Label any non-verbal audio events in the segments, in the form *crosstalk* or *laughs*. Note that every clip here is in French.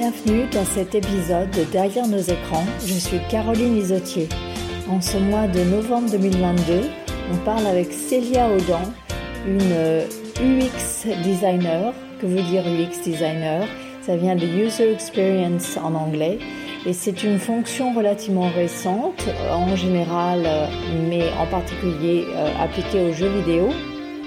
Bienvenue dans cet épisode de Derrière nos écrans. Je suis Caroline Isotier. En ce mois de novembre 2022, on parle avec Célia Audan, une UX designer. Que veut dire UX designer? Ça vient de User Experience en anglais. Et c'est une fonction relativement récente, en général, mais en particulier euh, appliquée aux jeux vidéo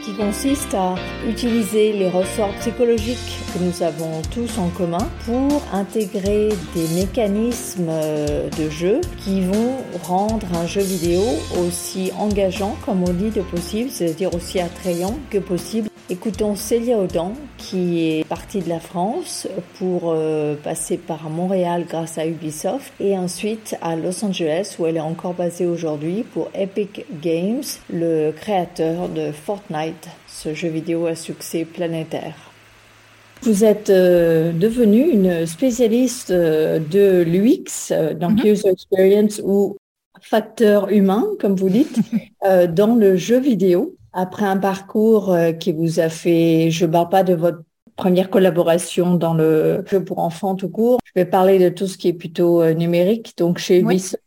qui consiste à utiliser les ressorts psychologiques que nous avons tous en commun pour intégrer des mécanismes euh, de jeu qui vont rendre un jeu vidéo aussi engageant comme on dit de possible, c'est-à-dire aussi attrayant que possible. Écoutons Célia Audan qui est partie de la France pour euh, passer par Montréal grâce à Ubisoft et ensuite à Los Angeles où elle est encore basée aujourd'hui pour Epic Games, le créateur de Fortnite ce jeu vidéo à succès planétaire. Vous êtes euh, devenue une spécialiste euh, de l'UX, euh, donc mhm. User Experience ou facteur humain, comme vous dites, *laughs* dans le jeu vidéo. Après un parcours qui vous a fait, je ne parle pas de votre première collaboration dans le jeu pour enfants tout court, je vais parler de tout ce qui est plutôt numérique, donc chez Ubisoft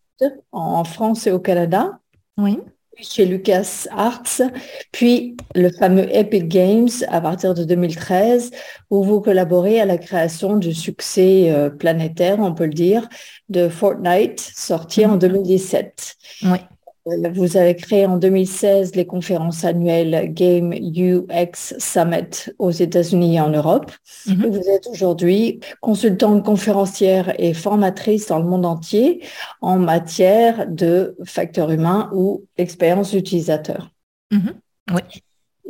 en France et au Canada. Oui chez Lucas Arts, puis le fameux Epic Games à partir de 2013, où vous collaborez à la création du succès euh, planétaire, on peut le dire, de Fortnite, sorti en 2017. Mhm. Oui. Vous avez créé en 2016 les conférences annuelles Game UX Summit aux États-Unis et en Europe. Mhm. Vous êtes aujourd'hui consultante conférencière et formatrice dans le monde entier en matière de facteurs humains ou expérience utilisateur. Mhm. Oui.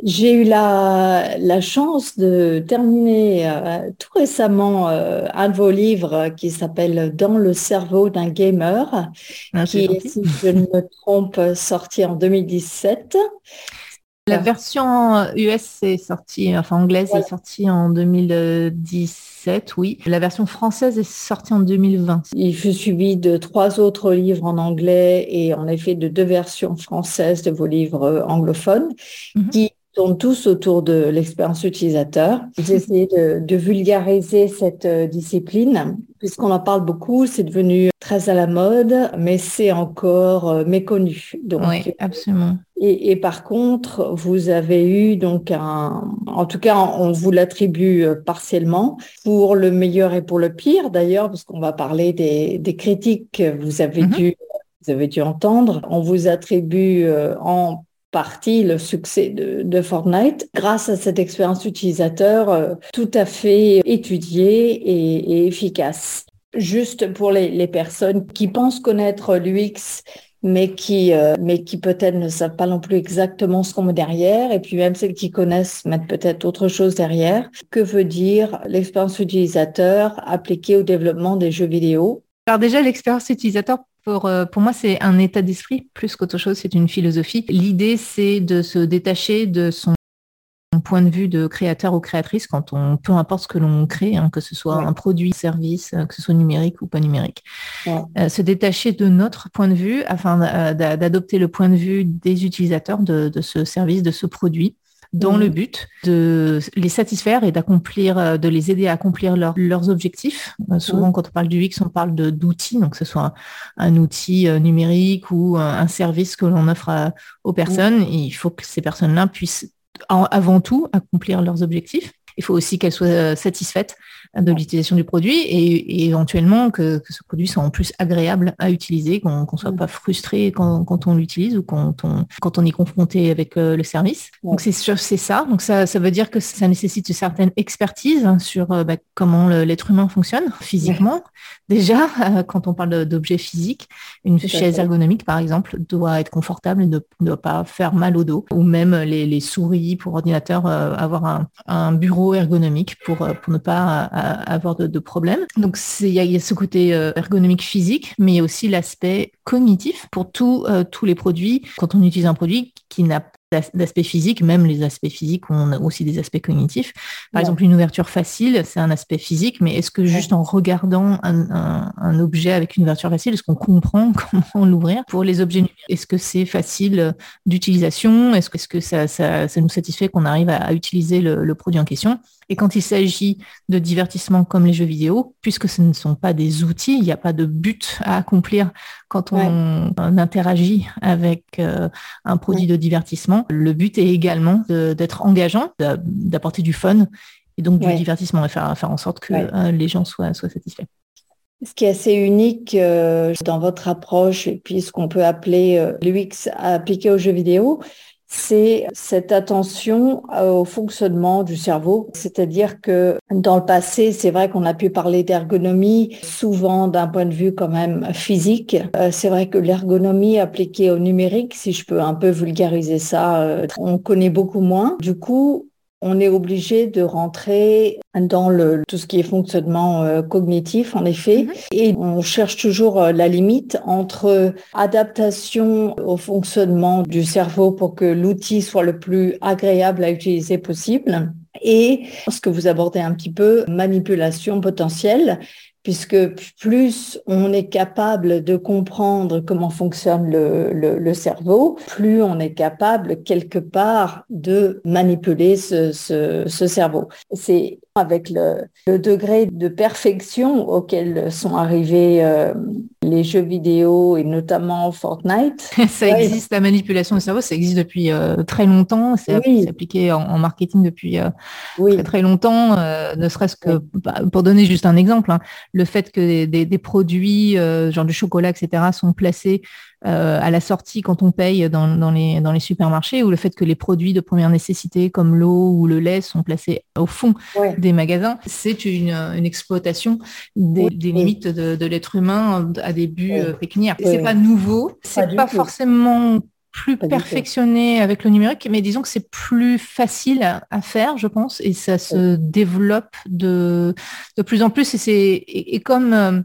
J'ai eu la, la, chance de terminer euh, tout récemment euh, un de vos livres qui s'appelle Dans le cerveau d'un gamer, ah, qui est, si je ne me trompe, sorti en 2017. La version US est sortie, enfin anglaise est sortie en 2017, oui. La version française est sortie en 2020. Il fut suivi de trois autres livres en anglais et en effet de deux versions françaises de vos livres anglophones mhm. qui tournent tous autour de l'expérience utilisateur. J'ai essayé de, vulgariser cette euh, discipline, puisqu'on en parle beaucoup, c'est devenu très à la mode, mais c'est encore euh, méconnu. Donc, oui, absolument. Et, par contre, vous avez eu donc un, en tout cas, on vous l'attribue euh, partiellement pour le meilleur et pour le pire d'ailleurs, parce qu'on va parler des, critiques que vous avez mm-hmm. dû vous avez dû entendre. On vous attribue en partie le succès de, Fortnite grâce à cette expérience utilisateur euh, tout à fait étudiée et, efficace. Juste pour les, personnes qui pensent connaître l'UX mais qui, euh, mais qui peut-être ne savent pas non plus exactement ce qu'on met derrière, et puis même celles qui connaissent mettent peut-être autre chose derrière. Que veut dire l'expérience utilisateur appliquée au développement des jeux vidéo? Alors déjà, l'expérience utilisateur, euh, pour, moi, c'est un état d'esprit plus qu'autre chose, c'est une philosophie. L'idée, c'est de se détacher de son point de vue de créateur ou créatrice quand on, peu importe ce que l'on crée, hein, que ce soit un produit, service, euh, que ce soit numérique ou pas numérique. Euh, se détacher de notre point de vue afin d'adopter le point de vue des utilisateurs de ce service, de ce produit dans le mmh. but de les satisfaire et d'accomplir, euh, de les aider à accomplir leurs objectifs. Euh, souvent, mmh. quand on parle du X, on parle d'outils, donc que ce soit un, outil euh, numérique ou un, service que l'on offre aux personnes. Mmh. il faut que ces personnes-là puissent avant tout accomplir leurs objectifs. Il faut aussi qu'elles soient satisfaites de l'utilisation du produit et, éventuellement que, ce produit soit en plus agréable à utiliser, qu'on ne soit pas frustré quand, on l'utilise ou quand on, quand on est confronté avec euh, le service. Donc c'est ça. Donc ça, ça veut dire que ça nécessite une certaine expertise hein, sur euh, bah, comment l'être humain fonctionne physiquement. Déjà, euh, quand on parle d'objets physiques, une chaise ergonomique par exemple doit être confortable et ne doit pas faire mal au dos. Ou même les, souris pour ordinateur, avoir un, un, bureau ergonomique pour, pour ne pas avoir de, problèmes. Donc il y, a ce côté euh, ergonomique physique, mais il y a aussi l'aspect cognitif pour euh, tous les produits. Quand on utilise un produit qui n'a d'aspect physique, même les aspects physiques ont aussi des aspects cognitifs. Par exemple, une ouverture facile, c'est un aspect physique, mais est-ce que juste en regardant un, objet avec une ouverture facile, est-ce qu'on comprend *laughs* comment l'ouvrir Pour les objets numériques, est-ce que c'est facile d'utilisation? Est-ce que, ça, nous satisfait qu'on arrive à, utiliser le, produit en question? Et quand il s'agit de divertissement comme les jeux vidéo, puisque ce ne sont pas des outils, il n'y a pas de but à accomplir quand on, interagit avec euh, un produit de divertissement, le but est également d'être engageant, d'apporter du fun et donc du divertissement, et faire, faire en sorte que euh, les gens soient, soient satisfaits. Ce qui est assez unique euh, dans votre approche et puis ce qu'on peut appeler l'UX appliqué aux jeux vidéo, c'est cette attention euh, au fonctionnement du cerveau. C'est-à-dire que dans le passé, c'est vrai qu'on a pu parler d'ergonomie, souvent d'un point de vue quand même physique. Euh, c'est vrai que l'ergonomie appliquée au numérique, si je peux un peu vulgariser ça, euh, on connaît beaucoup moins. Du coup, on est obligé de rentrer dans le, tout ce qui est fonctionnement euh, cognitif, en effet, mhm. et on cherche toujours euh, la limite entre adaptation au fonctionnement du cerveau pour que l'outil soit le plus agréable à utiliser possible et ce que vous abordez un petit peu, manipulation potentielle, puisque plus on est capable de comprendre comment fonctionne le, cerveau, plus on est capable quelque part de manipuler ce, ce, ce cerveau. Avec le, le, degré de perfection auquel sont arrivés euh, les jeux vidéo et notamment Fortnite. *laughs* ça existe, la manipulation du cerveau, ça existe depuis euh, très longtemps. C'est appliqué en, marketing depuis euh, très, très longtemps, ne serait-ce que, bah, pour donner juste un exemple, hein, le fait que des, des produits, genre du chocolat, etc., sont placés euh, à la sortie quand on paye dans, les, dans les supermarchés ou le fait que les produits de première nécessité comme l'eau ou le lait sont placés au fond des magasins, c'est une, exploitation des, limites de, l'être humain à des buts euh, pécuniaires. C'est pas nouveau, c'est pas, forcément plus perfectionné avec le numérique, mais disons que c'est plus facile à, faire, je pense, et ça se développe de, de plus en plus. Et, c'est, et, comme euh,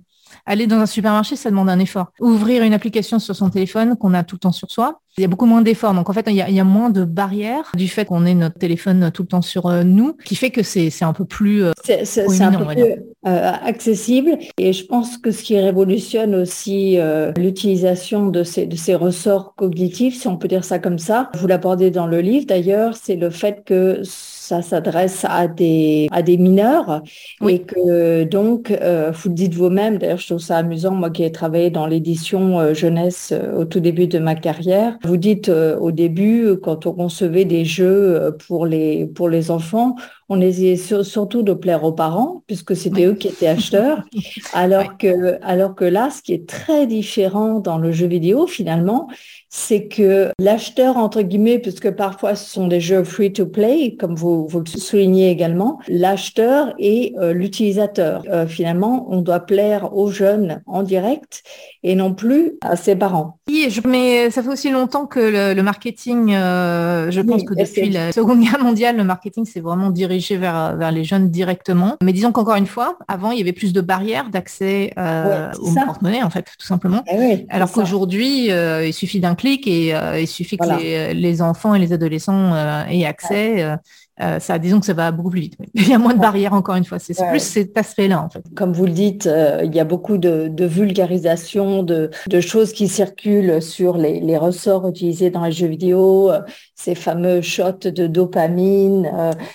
aller dans un supermarché, ça demande un effort. Ouvrir une application sur son téléphone qu'on a tout le temps sur soi, il y a beaucoup moins d'efforts. Donc en fait, il y, a, moins de barrières du fait qu'on ait notre téléphone tout le temps sur euh, nous, qui fait que c'est un peu plus euh, c'est un peu plus euh, accessible. Et je pense que ce qui révolutionne aussi l'utilisation de ces, de ces ressorts cognitifs, si on peut dire ça comme ça, vous l'abordez dans le livre d'ailleurs, c'est le fait que ça s'adresse à des, à des mineurs et que donc, vous le dites vous-même, d'ailleurs je trouve ça amusant, moi qui ai travaillé dans l'édition jeunesse au tout début de ma carrière, vous dites euh, au début, quand on concevait des jeux euh, pour les, pour les enfants, on essayait surtout de plaire aux parents, puisque c'était eux qui étaient acheteurs. *laughs* Alors, que, alors que là, ce qui est très différent dans le jeu vidéo, finalement, c'est que l'acheteur, entre guillemets, puisque parfois ce sont des jeux free to play, comme vous, vous le soulignez également, l'acheteur et euh, l'utilisateur. finalement, on doit plaire aux jeunes en direct et non plus à ses parents. Oui, mais ça fait aussi longtemps que le, marketing, euh, je pense que depuis la Seconde Guerre mondiale, le marketing s'est vraiment dirigé vers, vers les jeunes directement. Mais disons qu'encore une fois, avant, il y avait plus de barrières d'accès euh, au porte-monnaie, en fait, tout simplement. Eh Alors qu'aujourd'hui, euh, il suffit d'un clic et il suffit que les, les, enfants et les adolescents aient accès. Euh, ça, disons que ça va beaucoup plus vite. *laughs* Il y a moins de barrières, encore une fois. C'est plus cet aspect-là, en fait. Comme vous le dites, euh, il y a beaucoup de, vulgarisation, de, choses qui circulent sur les, ressorts utilisés dans les jeux vidéo, euh, ces fameux shots de dopamine,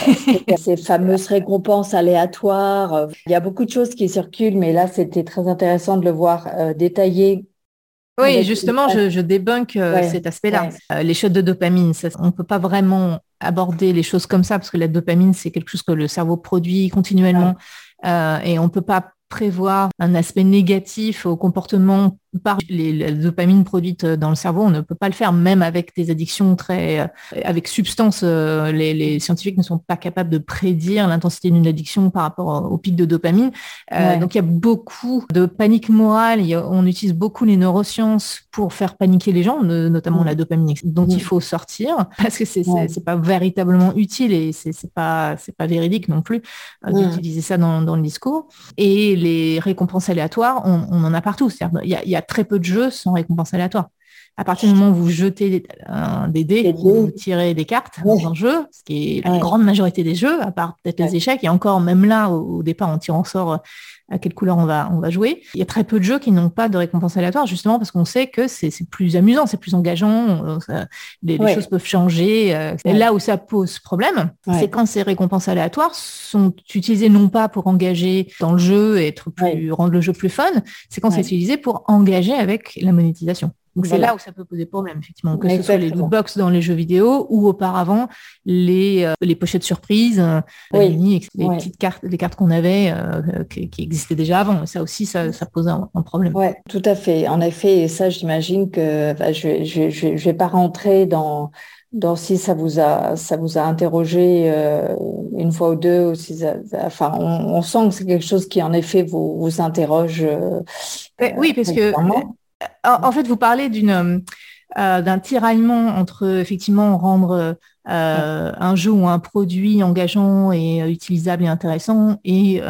*laughs* ces fameuses récompenses aléatoires. Il y a beaucoup de choses qui circulent, mais là, c'était très intéressant de le voir détaillé oui, justement, je, je débunk cet aspect-là. les shots de dopamine, on ne peut pas vraiment aborder les choses comme ça, parce que la dopamine, c'est quelque chose que le cerveau produit continuellement, euh, et on ne peut pas prévoir un aspect négatif au comportement par les, la dopamine produite dans le cerveau, on ne peut pas le faire, même avec des addictions très, euh, avec substance. Euh, les, scientifiques ne sont pas capables de prédire l'intensité d'une addiction par rapport au pic de dopamine. Euh, donc il y a beaucoup de panique morale. on utilise beaucoup les neurosciences pour faire paniquer les gens, notamment la dopamine, dont il faut sortir *laughs* parce que c'est c'est pas véritablement utile et c'est pas c'est pas véridique non plus d'utiliser ça dans, dans, le discours. Et les récompenses aléatoires, on, en a partout. Il y a, y a très peu de jeux sans récompense aléatoire. À partir du moment où vous jetez des dés, vous tirez des cartes dans le jeu, ce qui est la grande majorité des jeux, à part peut-être les échecs, et encore même là, au, départ, on tire en sort à quelle couleur on va, on va jouer. Il y a très peu de jeux qui n'ont pas de récompense aléatoire, justement parce qu'on sait que c'est plus amusant, c'est plus engageant, les, choses peuvent changer. Euh, là où ça pose problème, c'est quand ces récompenses aléatoires sont utilisées non pas pour engager dans le jeu et être plus, rendre le jeu plus fun, c'est quand c'est utilisé pour engager avec la monétisation. Donc c'est là où ça peut poser problème, effectivement, que ce soit les lootbox dans les jeux vidéo ou auparavant les, euh, les pochettes surprises, euh, les petites cartes, les cartes qu'on avait euh, qui, existaient déjà avant. Ça aussi, ça, ça pose un, problème. Oui, tout à fait. En effet, et ça, j'imagine que je ne je, je, vais pas rentrer dans si ça vous a ça vous a interrogé une fois ou deux ou si enfin on, sent que c'est quelque chose qui en effet vous vous interroge oui parce que en, fait, vous parlez d'une euh, euh, d'un tiraillement entre effectivement rendre euh, un jeu ou un produit engageant et utilisable et intéressant et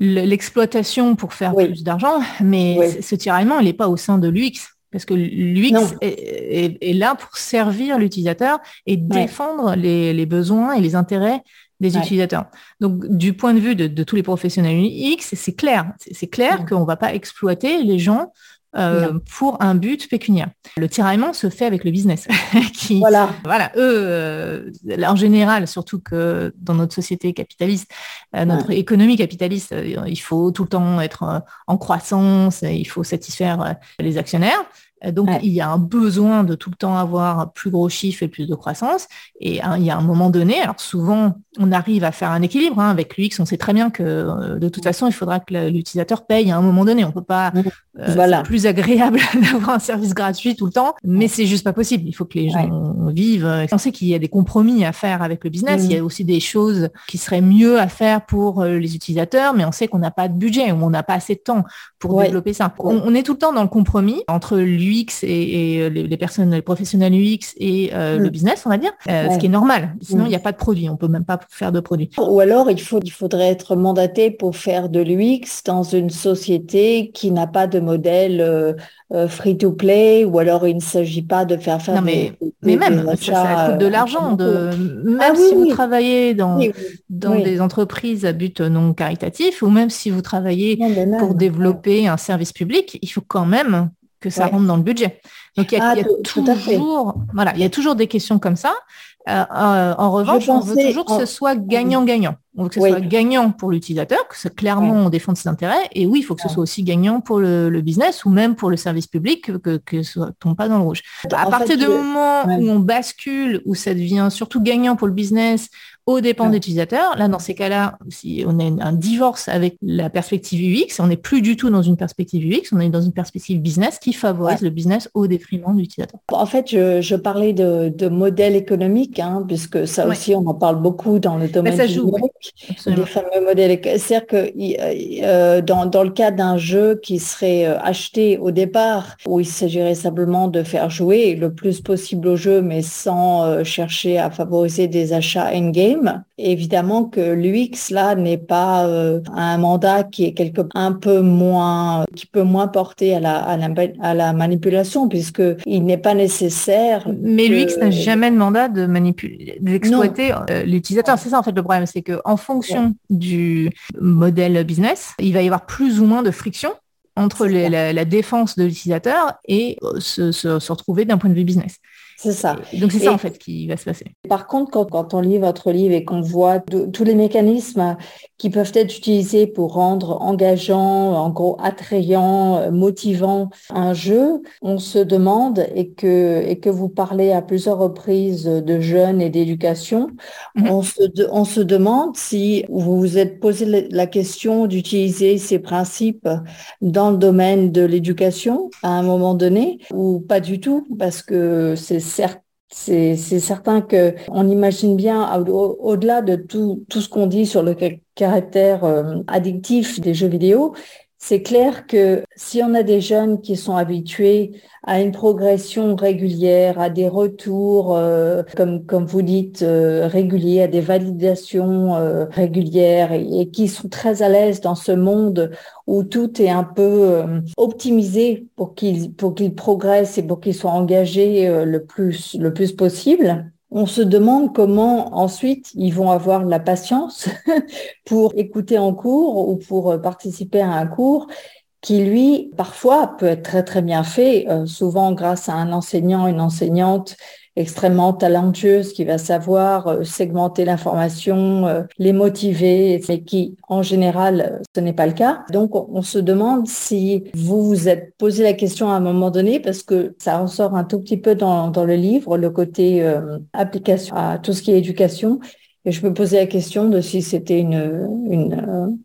l'exploitation pour faire plus d'argent, mais ce tiraillement, il n'est pas au sein de l'UX. Parce que l'UX est, là pour servir l'utilisateur et défendre les, besoins et les intérêts des utilisateurs. Donc, du point de vue de, tous les professionnels UX, c'est clair. C'est clair qu'on ne va pas exploiter les gens euh, pour un but pécuniaire. Le tiraillement se fait avec le business. *laughs* qui, voilà. Voilà, eux, euh, en général, surtout que dans notre société capitaliste, euh, notre économie capitaliste, il faut tout le temps être en croissance, il faut satisfaire les actionnaires. Donc, il y a un besoin de tout le temps avoir plus gros chiffres et plus de croissance. Et hein, il y a un moment donné, alors souvent, on arrive à faire un équilibre. Hein, avec l'UX, on sait très bien que euh, de toute façon, il faudra que l'utilisateur paye à un moment donné. On peut pas. Euh, voilà. plus agréable *laughs* d'avoir un service gratuit tout le temps, mais c'est juste pas possible. Il faut que les gens vivent. On sait qu'il y a des compromis à faire avec le business. Il y a aussi des choses qui seraient mieux à faire pour euh, les utilisateurs, mais on sait qu'on n'a pas de budget ou on n'a pas assez de temps pour développer ça. On, est tout le temps dans le compromis entre l'UX et, les, personnes, les professionnels UX et le business, on va dire, ce qui est normal. Sinon, il n'y a pas de produit. On peut même pas faire de produits. Ou alors, il, faut, il faudrait être mandaté pour faire de l'UX dans une société qui n'a pas de modèle euh, euh, free-to-play, ou alors il ne s'agit pas de faire faire non, mais, mais même, ça, coûte de euh, l'argent. De... Même ah si vous travaillez dans, dans des entreprises à but non caritatif, ou même si vous travaillez pour développer un service public, il faut quand même que ça rentre dans le budget. Donc il y a, ah, toujours, voilà, il y a toujours des questions comme ça. Euh, euh, en revanche, on veut toujours que ce soit gagnant-gagnant. On veut que ce soit gagnant pour l'utilisateur, que clairement on défende ses intérêts. Et oui, il faut que ce soit aussi gagnant pour le, business ou même pour le service public, que, que, ce ne tombe pas dans le rouge. À partir du moment où on bascule, où ça devient surtout gagnant pour le business, au dépend des utilisateurs. Là, dans ces cas-là, si on a un divorce avec la perspective UX, on n'est plus du tout dans une perspective UX, on est dans une perspective business qui favorise le business au détriment de l'utilisateur. En fait, je, parlais de, modèle économique, hein, puisque ça aussi, on en parle beaucoup dans le domaine ça joue, des fameux modèles. C'est-à-dire que euh, dans, dans, le cas d'un jeu qui serait euh, acheté au départ, où il s'agirait simplement de faire jouer le plus possible au jeu, mais sans euh, chercher à favoriser des achats in-game, Évidemment que l'UX là n'est pas euh, un mandat qui est quelque un peu moins qui peut moins porter à la à la, à la manipulation puisque il n'est pas nécessaire. Mais l'UX n'a jamais de mandat de manipuler d'exploiter euh, l'utilisateur. C'est ça en fait le problème, c'est que en fonction du modèle business, il va y avoir plus ou moins de friction entre la, défense de l'utilisateur et euh, se retrouver d'un point de vue business. C'est ça. donc c'est ça en fait qui va se passer. Par contre, quand, on lit votre livre et qu'on voit tous les mécanismes qui peuvent être utilisés pour rendre engageant, en gros attrayant, motivant un jeu, on se demande et que, et que vous parlez à plusieurs reprises de jeunes et d'éducation, mhm. on, se, on se demande si vous vous êtes posé la question d'utiliser ces principes dans le domaine de l'éducation à un moment donné ou pas du tout parce que c'est c'est certain que on imagine bien au-delà de tout, ce qu'on dit sur le caractère euh, addictif des jeux vidéo, c'est clair que si on a des jeunes qui sont habitués à une progression régulière, à des retours, euh, comme, comme vous dites, euh, réguliers, à des validations euh, régulières et, qui sont très à l'aise dans ce monde où tout est un peu optimisé pour qu'ils pour qu'ils progressent et pour qu'ils soient engagés le plus le plus possible on se demande comment ensuite ils vont avoir la patience *laughs* pour écouter en cours ou pour euh, participer à un cours qui, lui, parfois peut être très très bien fait, euh, souvent grâce à un enseignant, une enseignante extrêmement talentueuse qui va savoir euh, segmenter l'information, euh, les motiver, mais qui en général ce n'est pas le cas. Donc on, se demande si vous vous êtes posé la question à un moment donné parce que ça ressort un tout petit peu dans, dans le livre, le côté euh, application à tout ce qui est éducation. Et je me posais la question de si c'était une, une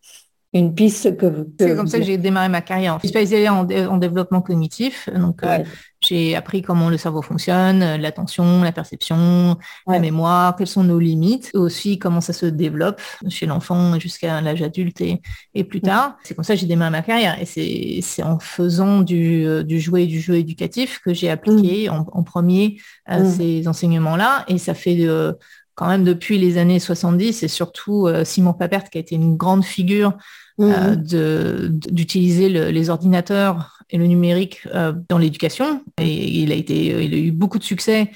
une piste que. C'est comme ça que j'ai démarré ma carrière. Je suis spécialisée en, en développement cognitif. Donc, euh, j'ai appris comment le cerveau fonctionne, euh, l'attention, la perception, la mémoire, quelles sont nos limites, aussi comment ça se développe chez l'enfant jusqu'à l'âge adulte et, et plus tard. C'est comme ça que j'ai démarré ma carrière. Et c'est en faisant du, euh, du jouet et du jeu éducatif que j'ai appliqué mm. en, premier ces enseignements-là. Et ça fait de quand même depuis les années 70 et surtout Simon Papert qui a été une grande figure euh, mhm. d'utiliser les ordinateurs et le numérique euh, dans l'éducation. Et il a, été, il a eu beaucoup de succès.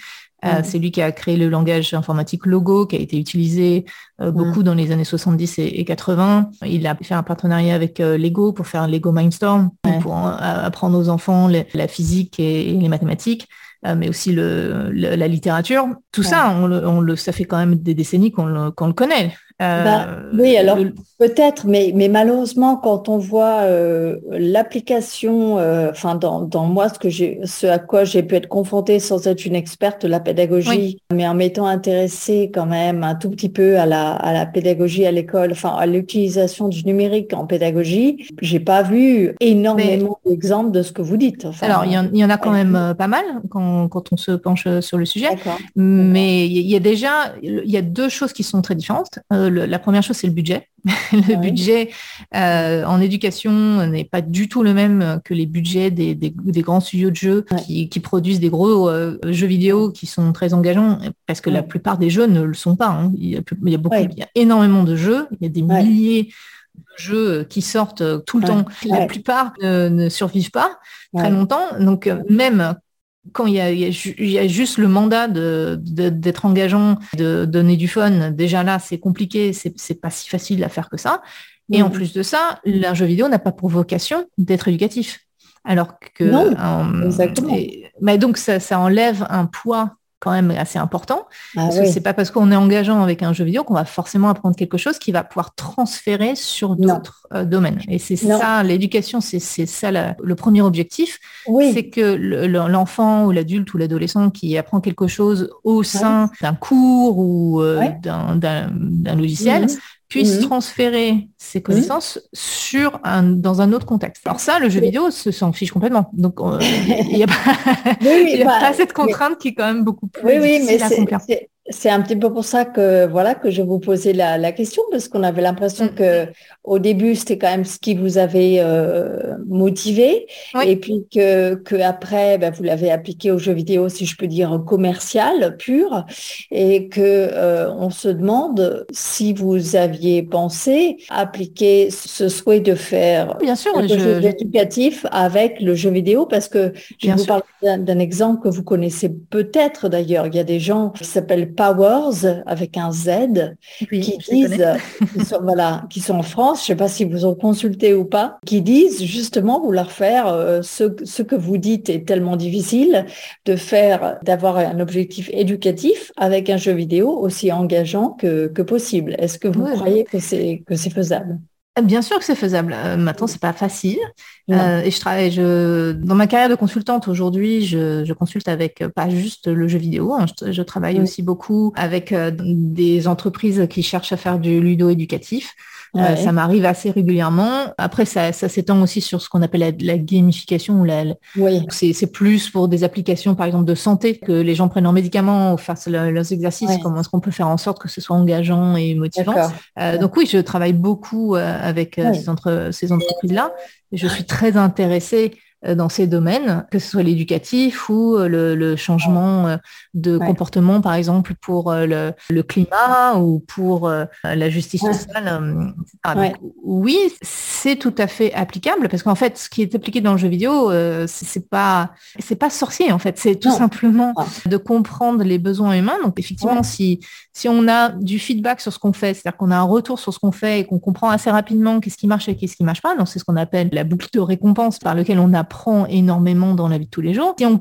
Euh, mhm. C'est lui qui a créé le langage informatique Logo, qui a été utilisé beaucoup dans les années 70 et, 80. Il a fait un partenariat avec Lego pour faire Lego Mindstorm, pour apprendre aux enfants la physique et, les mathématiques. mais aussi le, la littérature. Tout ça, on le, ça fait quand même des décennies qu'on le, le, connaît. Bah, oui, alors Peut-être, mais, mais malheureusement, quand on voit euh, l'application, euh, enfin dans, dans moi, ce que ce à quoi j'ai pu être confrontée sans être une experte de la pédagogie, mais en m'étant intéressée quand même un tout petit peu à la, à la pédagogie à l'école, enfin à l'utilisation du numérique en pédagogie, j'ai pas vu énormément d'exemples de ce que vous dites. alors il y, en, a quand même euh, pas mal quand, quand on se penche sur le sujet, mais il y a déjà, il y a deux choses qui sont très différentes. La première chose, c'est le budget. *laughs* le budget euh, en éducation n'est pas du tout le même que les budgets des, grands studios de jeux qui, produisent des gros euh, jeux vidéo qui sont très engageants, parce que la plupart des jeux ne le sont pas. Hein. Il, y a, beaucoup, il y a énormément de jeux, il y a des milliers de jeux qui sortent tout le temps. La plupart ne, survivent pas très longtemps. Donc même quand il y, a, juste le mandat d'être engageant, de donner du fun, déjà là, c'est compliqué, c'est pas si facile à faire que ça. Et en mm. plus de ça, un jeu vidéo n'a pas pour vocation d'être éducatif. Alors que... Non, exactement. mais donc, ça, ça enlève un poids quand même assez important. Ah parce que c'est pas parce qu'on est engageant avec un jeu vidéo qu'on va forcément apprendre quelque chose qui va pouvoir transférer sur d'autres euh, domaines. Et c'est ça, l'éducation, c'est ça le premier objectif. C'est que l'enfant ou l'adulte ou l'adolescent qui apprend quelque chose au sein d'un cours ou euh, d'un logiciel puisse mhm. transférer ses connaissances sur un, dans un autre contexte. Alors ça, le jeu vidéo s'en fiche complètement. Donc, euh, *laughs* il n'y a, pas, bah, cette contrainte qui est quand même beaucoup plus difficile à accomplir c'est un petit peu pour ça que voilà que je vous posais la, question parce qu'on avait l'impression mm. que au début c'était quand même ce qui vous avait euh, motivé. Et puis que, que après ben, vous l'avez appliqué au jeu vidéo si je peux dire commercial pur. Et que euh, on se demande si vous aviez pensé appliquer ce souhait de faire bien sûr un jeu éducatif avec le jeu vidéo parce que je vous parle d'un exemple que vous connaissez peut-être d'ailleurs. Il y a des gens qui s'appellent Powers avec un Z qui disent, qui sont, voilà, qui sont en France, je ne sais pas si vous ont consulté ou pas, qui disent justement vouloir faire euh, ce, ce que vous dites est tellement difficile de faire, d'avoir un objectif éducatif avec un jeu vidéo aussi engageant que, que possible. Est-ce que vous croyez que c'est que c'est faisable? Bien sûr que c'est faisable. Euh, maintenant, c'est pas facile. Euh, et je travaille, je, dans ma carrière de consultante aujourd'hui, je, je, consulte avec euh, pas juste le jeu vidéo. Hein, je, travaille aussi beaucoup avec des entreprises qui cherchent à faire du ludo éducatif. Ça m'arrive assez régulièrement. Après, ça, s'étend aussi sur ce qu'on appelle la, gamification. La, oui. C'est plus pour des applications, par exemple, de santé, que les gens prennent leurs médicaments ou fassent leurs exercices. Comment est-ce qu'on peut faire en sorte que ce soit engageant et motivant? Donc oui, je travaille beaucoup avec ces, entre, ces entreprises-là. Je suis très intéressée euh, dans ces domaines, que ce soit l'éducatif ou euh, le, changement euh, de comportement, par exemple, pour le, climat ou pour la justice sociale. oui, c'est tout à fait applicable parce qu'en fait, ce qui est appliqué dans le jeu vidéo, c'est pas c'est pas sorcier en fait, c'est tout simplement de comprendre les besoins humains. Donc effectivement, si si on a du feedback sur ce qu'on fait, c'est-à-dire qu'on a un retour sur ce qu'on fait et qu'on comprend assez rapidement qu'est-ce qui marche et qu'est-ce qui marche pas, donc c'est ce qu'on appelle la boucle de récompense par lequel on a apprend énormément dans la vie de tous les jours. Si on,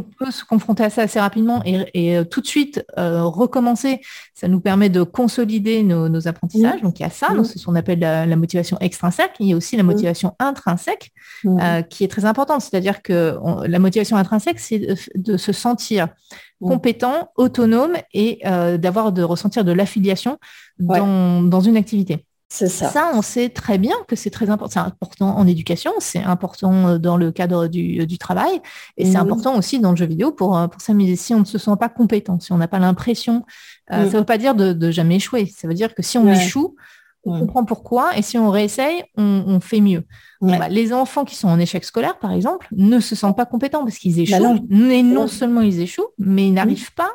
peut se confronter à ça assez rapidement et, euh, tout de suite euh, recommencer, ça nous permet de consolider nos, apprentissages. Donc il y a ça, c'est ce qu'on appelle la, motivation extrinsèque. Il y a aussi la motivation intrinsèque euh, qui est très importante. C'est-à-dire que la motivation intrinsèque, c'est de, se sentir compétent, autonome et d'avoir de ressentir de l'affiliation dans une activité. Ça. on sait très bien que c'est très important. C'est important en éducation, c'est important euh, dans le cadre du, euh, travail, et c'est important aussi dans le jeu vidéo pour, euh, pour s'amuser. Si on ne se sent pas compétent, si on n'a pas l'impression, ça ne veut pas dire de, jamais échouer. Ça veut dire que si on échoue, on comprend pourquoi, et si on réessaye, on, fait mieux. Bah, les enfants qui sont en échec scolaire, par exemple, ne se sentent pas compétents parce qu'ils bah échouent. Et non seulement ils échouent, mais ils n'arrivent pas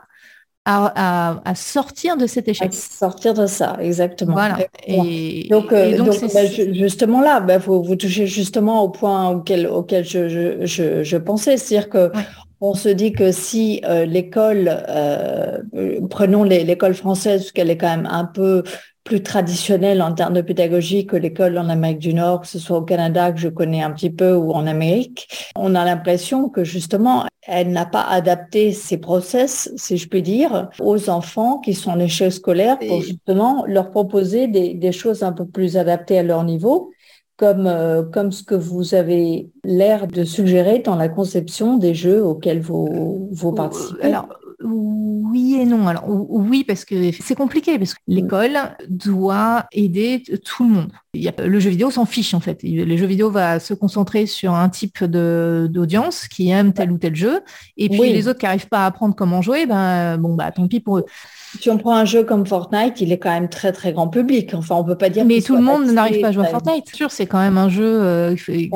à, sortir de cet échec. sortir de ça, exactement. Voilà. Et, donc, euh, bah, justement là, bah, vous, vous, touchez justement au point auquel, auquel je, je, je, pensais, c'est-à-dire que on se dit que si euh, l'école, euh, prenons l'école française, parce qu'elle est quand même un peu plus traditionnelle en termes de pédagogie que l'école en Amérique du Nord, que ce soit au Canada que je connais un petit peu ou en Amérique. On a l'impression que justement, elle n'a pas adapté ses process, si je puis dire, aux enfants qui sont en échec scolaire pour justement leur proposer des, choses un peu plus adaptées à leur niveau. Comme, euh, comme ce que vous avez l'air de suggérer dans la conception des jeux auxquels vous, vous participez. Oui et non. Alors oui, parce que c'est compliqué, parce que l'école doit aider tout le monde. Il y a, le jeu vidéo s'en fiche en fait. Le jeu vidéo va se concentrer sur un type d'audience qui aime tel ou tel jeu, et puis les autres qui n'arrivent pas à apprendre comment jouer, ben bon bah tant pis pour eux. Si on prend un jeu comme Fortnite, il est quand même très très grand public. Enfin, on peut pas dire. Mais tout le monde n'arrive pas à jouer à Fortnite. Sûr, c'est quand même un jeu. Euh, c'est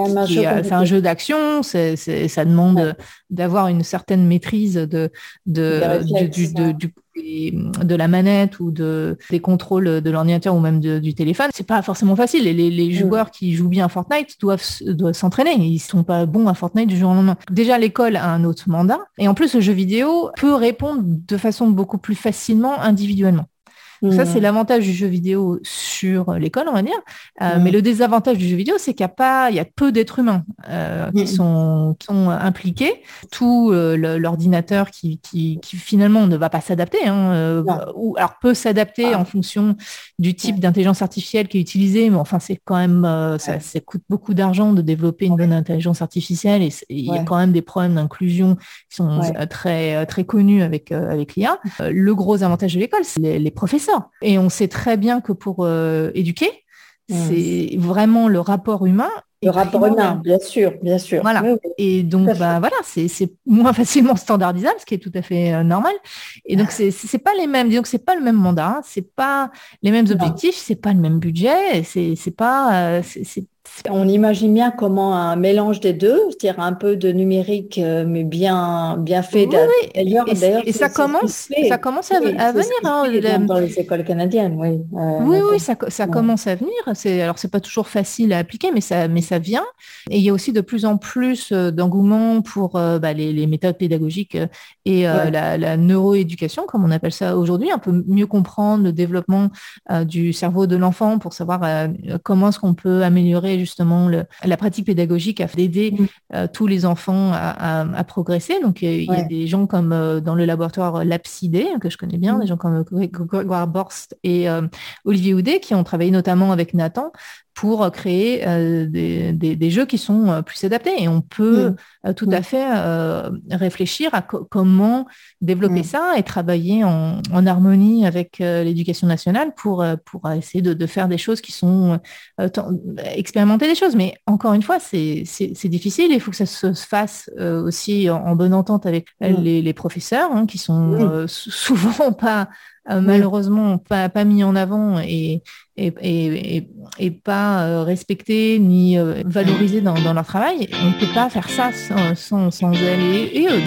un, jeu d'action. C'est, ça demande d'avoir une certaine maîtrise de, de, du, du, de la manette ou de, des contrôles de l'ordinateur ou même du téléphone, c'est pas forcément facile. Et les, mm. joueurs qui jouent bien à Fortnite doivent, doivent s'entraîner. Ils sont pas bons à Fortnite du jour au lendemain. Déjà, l'école a un autre mandat. Et en plus, le jeu vidéo peut répondre de façon beaucoup plus facilement individuellement ça, c'est mmh. l'avantage du jeu vidéo sur l'école, on va dire. Euh, mais mmh. le désavantage du jeu vidéo, c'est qu'il y a pas, il y a peu d'êtres humains euh, qui, mmh. sont, sont impliqués. Tout euh, l'ordinateur qui, qui, finalement ne va pas s'adapter, hein, ou alors peut s'adapter ah. en fonction du type d'intelligence artificielle qui est utilisé. Mais enfin, c'est quand même, ça, ça, coûte beaucoup d'argent de développer une bonne intelligence artificielle et il y a quand même des problèmes d'inclusion qui sont très très connus avec avec l'IA. le gros avantage de l'école, c'est les professeurs et on sait très bien que pour euh, éduquer, mmh. c'est vraiment le rapport humain. Le rapport humain, bien sûr, bien sûr. Voilà. Et donc, bah, voilà, c'est moins *laughs* facilement standardisable, ce qui est tout à fait euh, normal. Et donc, c'est pas les mêmes, donc c'est pas le même mandat, c'est pas les mêmes objectifs, c'est pas le même budget, c'est pas, euh, c'est on imagine bien comment un mélange des deux, c'est-à-dire un peu de numérique, euh, mais bien, bien fait. D'ailleurs, et, ça commence, ça commence à, venir. Hein, dans les écoles canadiennes, oui. oui, oui, ça, commence à venir. C'est, alors, c'est pas toujours facile à appliquer, mais ça, mais ça vient. Et il y a aussi de plus en plus euh, d'engouement pour euh, bah, les, méthodes pédagogiques et la, la, neuroéducation, comme on appelle ça aujourd'hui, un peu mieux comprendre le développement du cerveau de l'enfant pour savoir comment est-ce qu'on peut améliorer justement la pratique pédagogique à d'aider mm. euh, tous les enfants à, progresser. Donc, il y a des gens comme euh, dans le laboratoire Lapsidé, que je connais bien, mm. des gens comme Grégoire Borst et euh, Olivier Houdet, qui ont travaillé notamment avec Nathan pour créer euh, des, jeux qui sont euh, plus adaptés. Et on peut mm. euh, tout à mm. fait réfléchir à comment développer mm. ça et travailler en, harmonie avec l'éducation nationale pour, pour essayer de, faire des choses qui sont expérimenter des choses. Mais encore une fois, c'est difficile. Il faut que ça se fasse aussi en, bonne entente avec les, professeurs, hein, qui sont *laughs* souvent pas euh, malheureusement pas, pas, mis en avant et, et, et, et pas euh, respecté ni euh, valorisé dans, dans, leur travail. On ne peut pas faire ça sans, sans, sans elle et, eux.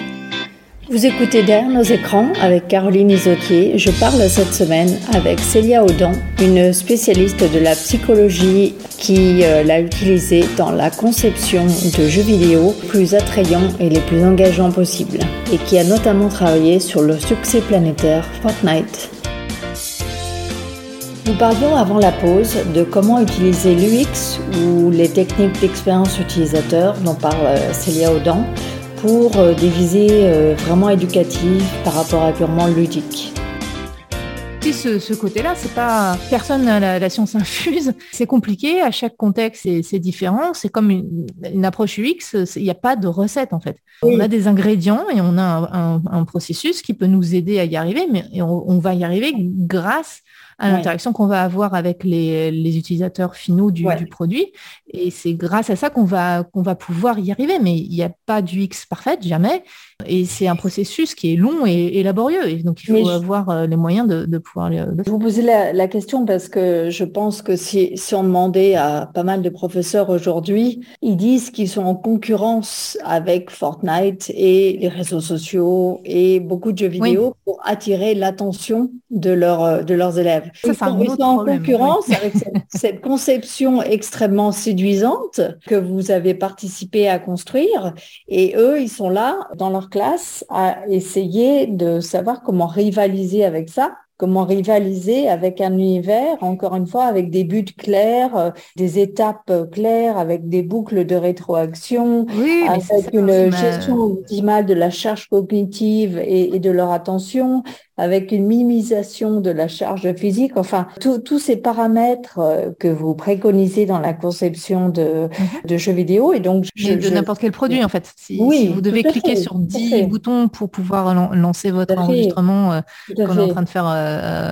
Vous écoutez derrière nos écrans avec Caroline Isotier. Je parle cette semaine avec Célia Audan, une spécialiste de la psychologie qui l'a utilisée dans la conception de jeux vidéo plus attrayants et les plus engageants possibles et qui a notamment travaillé sur le succès planétaire Fortnite. Nous parlions avant la pause de comment utiliser l'UX ou les techniques d'expérience utilisateur dont parle euh, Célia Audan pour euh, des visées euh, vraiment éducatives par rapport à purement ludique ce, ce côté-là, c'est pas personne n'a la, science infuse. *laughs* C'est compliqué. À chaque contexte, c'est différent. C'est comme une, approche UX. Il n'y a pas de recette en fait. On a des ingrédients et on a un, processus qui peut nous aider à y arriver, mais on, va y arriver grâce à l'interaction qu'on va avoir avec les, utilisateurs finaux du, produit. Et c'est grâce à ça qu'on va, qu'on va pouvoir y arriver. Mais il n'y a pas d'UX parfaite, jamais. Et c'est un processus qui est long et, laborieux. Et donc, il faut avoir euh, les moyens de, pouvoir le, faire. Je vous posez la, question parce que je pense que si, si on demandait à pas mal de professeurs aujourd'hui, ils disent qu'ils sont en concurrence avec Fortnite et les réseaux sociaux et beaucoup de jeux vidéo pour attirer l'attention de, leur, de leurs élèves. Ça, ils sont en concurrence avec *laughs* cette, conception extrêmement séduisante que vous avez participé à construire. Et eux, ils sont là dans leur classe à essayer de savoir comment rivaliser avec ça comment rivaliser avec un univers, encore une fois, avec des buts clairs, euh, des étapes claires, avec des boucles de rétroaction, avec une gestion optimale de la charge cognitive et, de leur attention, avec une minimisation de la charge physique, enfin, tous ces paramètres euh, que vous préconisez dans la conception de, mhm. de jeux vidéo. Et donc, de n'importe quel produit, en fait. Si, oui, vous devez cliquer sur 10 boutons pour pouvoir lancer votre enregistrement euh, qu'on est en train de faire euh,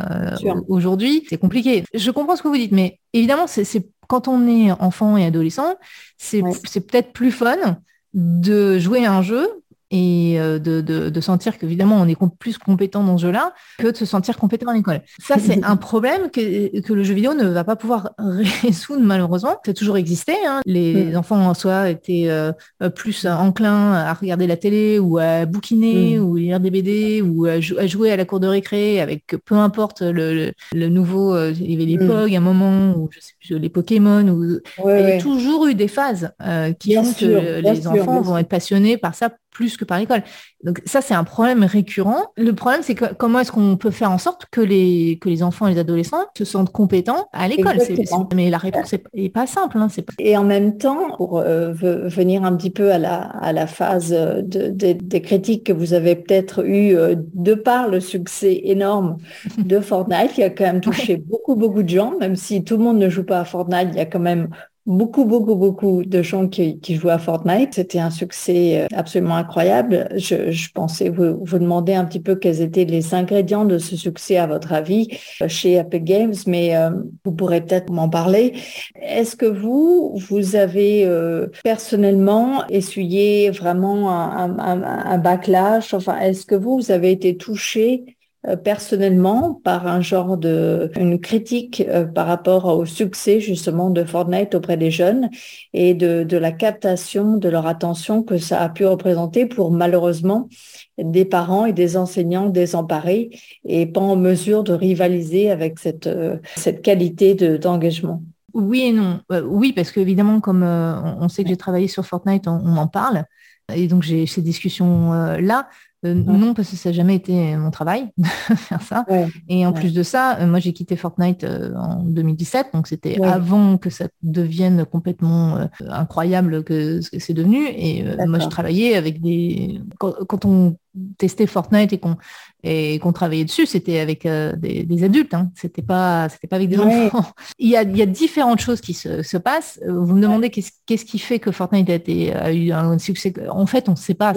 aujourd'hui, c'est compliqué. Je comprends ce que vous dites, mais évidemment, c'est quand on est enfant et adolescent, c'est peut-être plus fun de jouer à un jeu et euh, de, de, de, sentir qu'évidemment on est plus compétent dans ce jeu-là que de se sentir compétent à l'école. Ça, c'est *laughs* un problème que, que, le jeu vidéo ne va pas pouvoir *laughs* résoudre malheureusement. Ça a toujours existé. Hein. Les, mm. enfants en soi étaient euh, plus enclins à regarder la télé ou à bouquiner mm. ou lire des BD ou à, jouer à la cour de récré avec peu importe le, le, nouveau, euh, il y avait les mm. POG à un moment ou je sais plus, les Pokémon. Ou... il y a toujours eu des phases qui font que les enfants vont être passionnés par ça plus que par l'école. Donc ça, c'est un problème récurrent. Le problème, c'est comment est-ce qu'on peut faire en sorte que les, que les enfants et les adolescents se sentent compétents à l'école? Mais la réponse n'est pas simple. Hein, pas... Et en même temps, pour euh, venir un petit peu à la, à la phase de, des critiques que vous avez peut-être eues euh, de par le succès énorme de *laughs* Fortnite, qui a quand même touché beaucoup, beaucoup de gens, même si tout le monde ne joue pas à Fortnite, il y a quand même beaucoup, beaucoup, beaucoup de gens qui, qui jouent à Fortnite. C'était un succès euh, absolument incroyable. Je, pensais vous, demander un petit peu quels étaient les ingrédients de ce succès à votre avis euh, chez Epic Games, mais euh, vous pourrez peut-être m'en parler. Est-ce que vous, vous avez personnellement essuyé vraiment un, un, backlash? Enfin, est-ce que vous, vous avez été touché personnellement par un genre de une critique euh, par rapport au succès justement de Fortnite auprès des jeunes et de, la captation de leur attention que ça a pu représenter pour malheureusement des parents et des enseignants désemparés et pas en mesure de rivaliser avec cette, euh, cette qualité d'engagement. oui et non. oui, parce qu'évidemment, comme on sait que j'ai travaillé sur Fortnite, on, en parle. Et donc, j'ai ces discussions-là. Non, parce que ça n'a jamais été mon travail *laughs* de faire ça. Et en plus de ça, moi j'ai quitté Fortnite en 2017, donc c'était avant que ça devienne complètement incroyable que ce que c'est devenu. Et moi j'ai travaillé avec des... quand on testait Fortnite et qu'on et qu'on travaillait dessus, c'était avec euh, des, adultes, hein. c'était pas c'était pas avec des enfants. *laughs* Il y, a, il y a différentes choses qui se, se passent. Vous me demandez qu'est-ce qu'est-ce qui fait que Fortnite a, été, a eu un succès. En fait, on ne sait pas.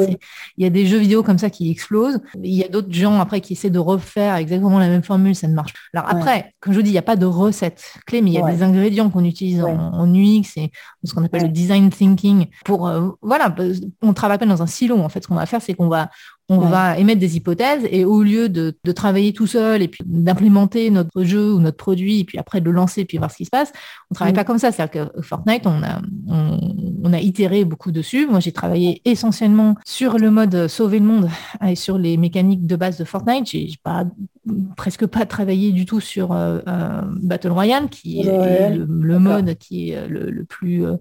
Il y a des jeux vidéo comme ça qui explosent. Il y a d'autres gens après qui essaient de refaire exactement la même formule, ça ne marche. Alors après, comme je vous dis, il n'y a pas de recette clé, mais il y a des ingrédients qu'on utilise en, UX et ce qu'on appelle le design thinking pour euh, voilà, on travaille pas dans un silo. En fait, ce qu'on va faire, c'est qu'on va on va émettre des hypothèses et au lieu de, travailler tout seul et puis d'implémenter notre jeu ou notre produit et puis après de le lancer et puis voir ce qui se passe, on travaille pas comme ça. C'est-à-dire que Fortnite, on a, on, a itéré beaucoup dessus. Moi, j'ai travaillé essentiellement sur le mode sauver le monde et sur les mécaniques de base de Fortnite. J'ai pas presque pas travaillé du tout sur euh, euh, Battle Royale, qui est le, mode qui est le, le plus, euh,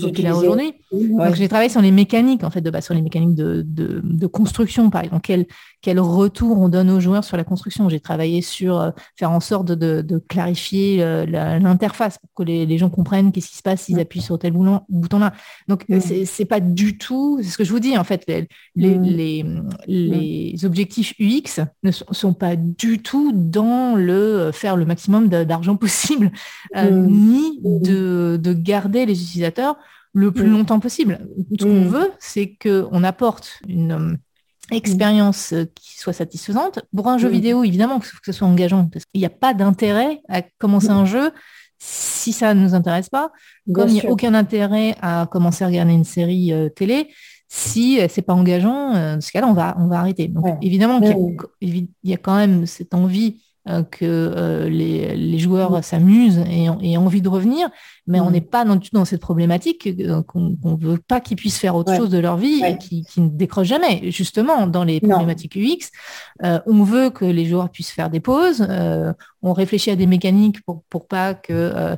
populaire aujourd'hui. Donc j'ai travaillé sur les mécaniques en fait de base, sur les mécaniques de, de, de construction par exemple. Quel, quel retour on donne aux joueurs sur la construction? J'ai travaillé sur faire en sorte de, de clarifier l'interface pour que les, les, gens comprennent qu'est-ce qui se passe s'ils appuient sur tel bouton-là. Donc c'est pas du tout, c'est ce que je vous dis en fait, les, les, les, objectifs UX ne sont, sont pas du tout dans le euh, faire le maximum d'argent possible, euh, mm. ni mm. de, garder les utilisateurs le plus mm. longtemps possible. Ce qu'on veut, c'est qu'on apporte une euh, expérience qui soit satisfaisante. Pour un jeu vidéo, évidemment, il faut que ce soit engageant, parce qu'il n'y a pas d'intérêt à commencer un jeu si ça ne nous intéresse pas, comme il n'y a aucun intérêt à commencer à regarder une série télé si euh, c'est pas engageant, euh, dans ce cas-là, on va, on va arrêter. Donc, évidemment qu'il y, a quand même cette envie que les, joueurs s'amusent et, aient envie de revenir, mais on mm. n'est pas non dans cette problématique qu'on ne veut pas qu'ils puissent faire autre chose de leur vie et qui, ne décrochent jamais. Justement, dans les problématiques UX, on veut que les joueurs puissent faire des pauses, on réfléchit à des mécaniques pour, pour pas que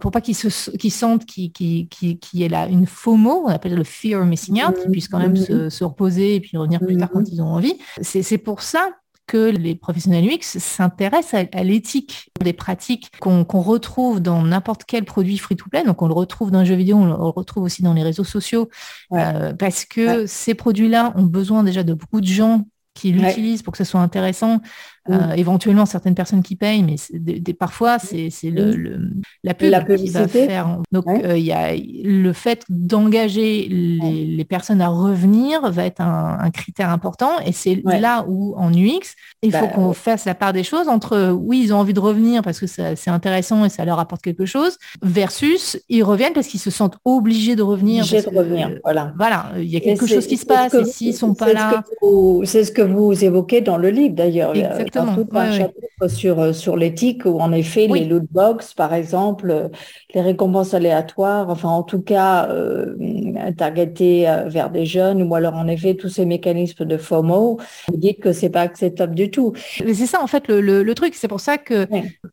pour pas qu'ils se qu'ils sentent qu'il qui, qui, qui est là une FOMO, on appelle le fear missing out, qu'ils mm. puissent quand même se, se, reposer et puis revenir plus tard quand mm. ils ont envie. C'est pour ça que les professionnels UX s'intéressent à, l'éthique des pratiques qu'on retrouve dans n'importe quel produit free-to-play. Donc, on le retrouve dans un jeu vidéo, on le retrouve aussi dans les réseaux sociaux, euh, parce que ces produits-là ont besoin déjà de beaucoup de gens qui l'utilisent pour que ce soit intéressant. Euh, éventuellement, certaines personnes qui payent, mais des, parfois, c'est le, la pub qui va faire. Donc, euh, il y a le fait d'engager les, personnes à revenir va être un, critère important. Et c'est là où, en UX, il faut bah, qu'on fasse la part des choses entre, oui, ils ont envie de revenir parce que c'est intéressant et ça leur apporte quelque chose, versus ils reviennent parce qu'ils se sentent obligés de revenir. Obligés de revenir, voilà. Voilà, il y a quelque chose qui se passe et s'ils sont pas là. C'est ce que vous évoquez dans le livre, d'ailleurs. Exactement. tout un chapitre sur, euh, sur l'éthique où en effet les loot box, par exemple, euh, les récompenses aléatoires, enfin en tout cas euh, targetées euh, vers des jeunes ou alors en effet tous ces mécanismes de FOMO, vous dites que c'est pas acceptable du tout. Mais c'est ça en fait le, le, truc, c'est pour ça que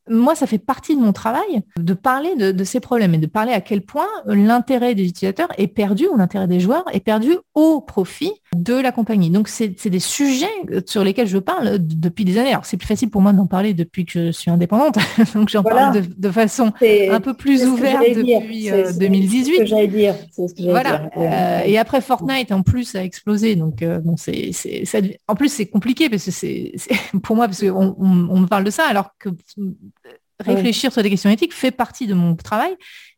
moi ça fait partie de mon travail de parler de, de, ces problèmes et de parler à quel point l'intérêt des utilisateurs est perdu ou l'intérêt des joueurs est perdu au profit de la compagnie. Donc c'est des sujets sur lesquels je parle depuis des années. Alors c'est plus facile pour moi d'en parler depuis que je suis indépendante, *laughs* donc j'en parle de, de façon un peu plus ouvert depuis 2018. Euh, ce dire. voilà. Euh, et après Fortnite en plus a explosé, donc euh, bon c'est en plus c'est compliqué parce que c'est *laughs* pour moi parce qu'on on, me parle de ça alors que réfléchir sur des questions éthiques fait partie de mon travail.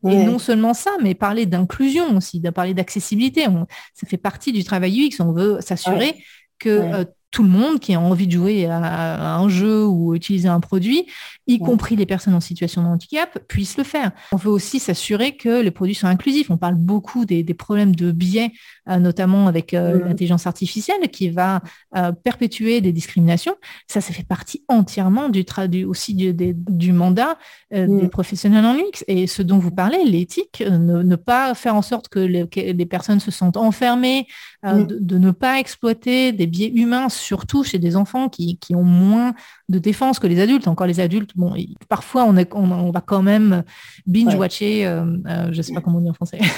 Et non seulement ça, mais parler d'inclusion aussi, de parler d'accessibilité. Ça fait partie du travail UX. On veut s'assurer que tout le monde qui a envie de jouer à, un jeu ou utiliser un produit, y compris les personnes en situation de handicap, puissent le faire. On veut aussi s'assurer que les produits sont inclusifs. On parle beaucoup des, problèmes de biais, euh, notamment avec euh, l'intelligence artificielle, qui va euh, perpétuer des discriminations. Ça, ça fait partie entièrement du, aussi du, mandat des professionnels en UX. Et ce dont vous parlez, l'éthique, ne, pas faire en sorte que les, personnes se sentent enfermées, de, de, ne pas exploiter des biais humains surtout chez des enfants qui, ont moins de défense que les adultes. Encore les adultes, bon, parfois on, est, on, va quand même binge-watcher, euh, euh, je ne sais pas comment on dit en français. *laughs*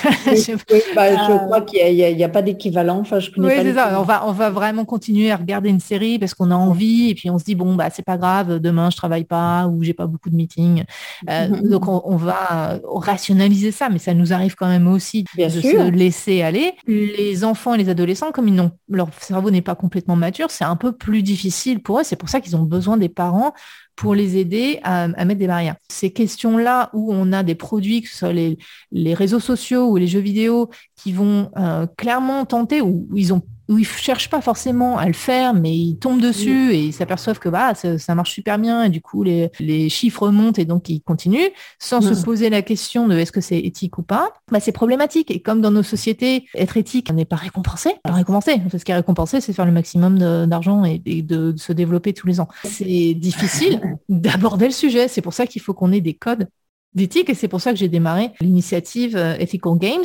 Bah, je, crois qu'il n'y a, pas d'équivalent. Enfin, je oui, c'est ça. On va, on va vraiment continuer à regarder une série parce qu'on a envie et puis on se dit, bon, bah, c'est pas grave, demain je travaille pas ou j'ai pas beaucoup de meetings. Mm-hmm. Donc on, va rationaliser ça, mais ça nous arrive quand même aussi de se laisser aller. Les enfants et les adolescents, comme ils n'ont, leur cerveau n'est pas complètement mature, c'est un peu plus difficile pour eux. C'est pour ça qu'ils ont besoin des parents pour les aider à, mettre des barrières. Ces questions-là où on a des produits, que ce soit les, réseaux sociaux ou les jeux vidéo, qui vont euh, clairement tenter, ou ils ont où ils cherchent pas forcément à le faire, mais ils tombent dessus et ils s'aperçoivent que bah, ça, marche super bien et du coup les, les, chiffres montent et donc ils continuent sans se poser la question de est-ce que c'est éthique ou pas. Bah, c'est problématique et comme dans nos sociétés, être éthique n'est pas récompensé, pas récompensé. Ce qui est récompensé, c'est faire le maximum d'argent et, de, de se développer tous les ans. C'est difficile *laughs* d'aborder le sujet. C'est pour ça qu'il faut qu'on ait des codes d'éthique et c'est pour ça que j'ai démarré l'initiative euh, Ethical Games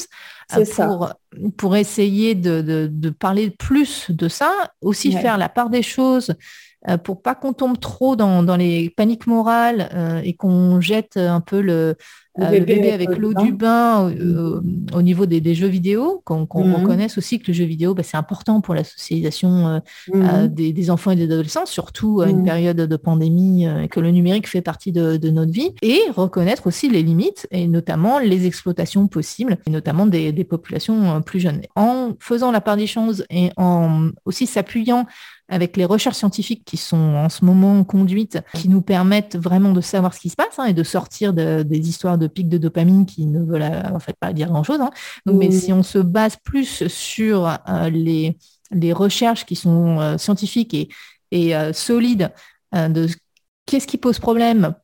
euh, pour, pour essayer de, de, parler plus de ça, aussi faire la part des choses euh, pour pas qu'on tombe trop dans, dans les paniques morales et qu'on jette un peu le, le euh, bébé, avec l'eau du bain euh, au niveau des, jeux vidéo, qu'on mhm. reconnaisse aussi que le jeu vidéo, bah, c'est important pour la socialisation euh, mhm. des, enfants et des adolescents, surtout à une période de pandémie et que le numérique fait partie de, notre vie, et reconnaître aussi les limites, et notamment les exploitations possibles, et notamment des, des populations plus jeunes. En faisant la part des choses et en aussi s'appuyant avec les recherches scientifiques qui sont en ce moment conduites, qui nous permettent vraiment de savoir ce qui se passe hein, et de sortir des histoires de pics de dopamine qui ne veulent euh, en fait pas dire grand-chose. Hein. Mais si on se base plus sur euh, les, les recherches qui sont euh, scientifiques et, et solides de qu'est-ce qui pose problème,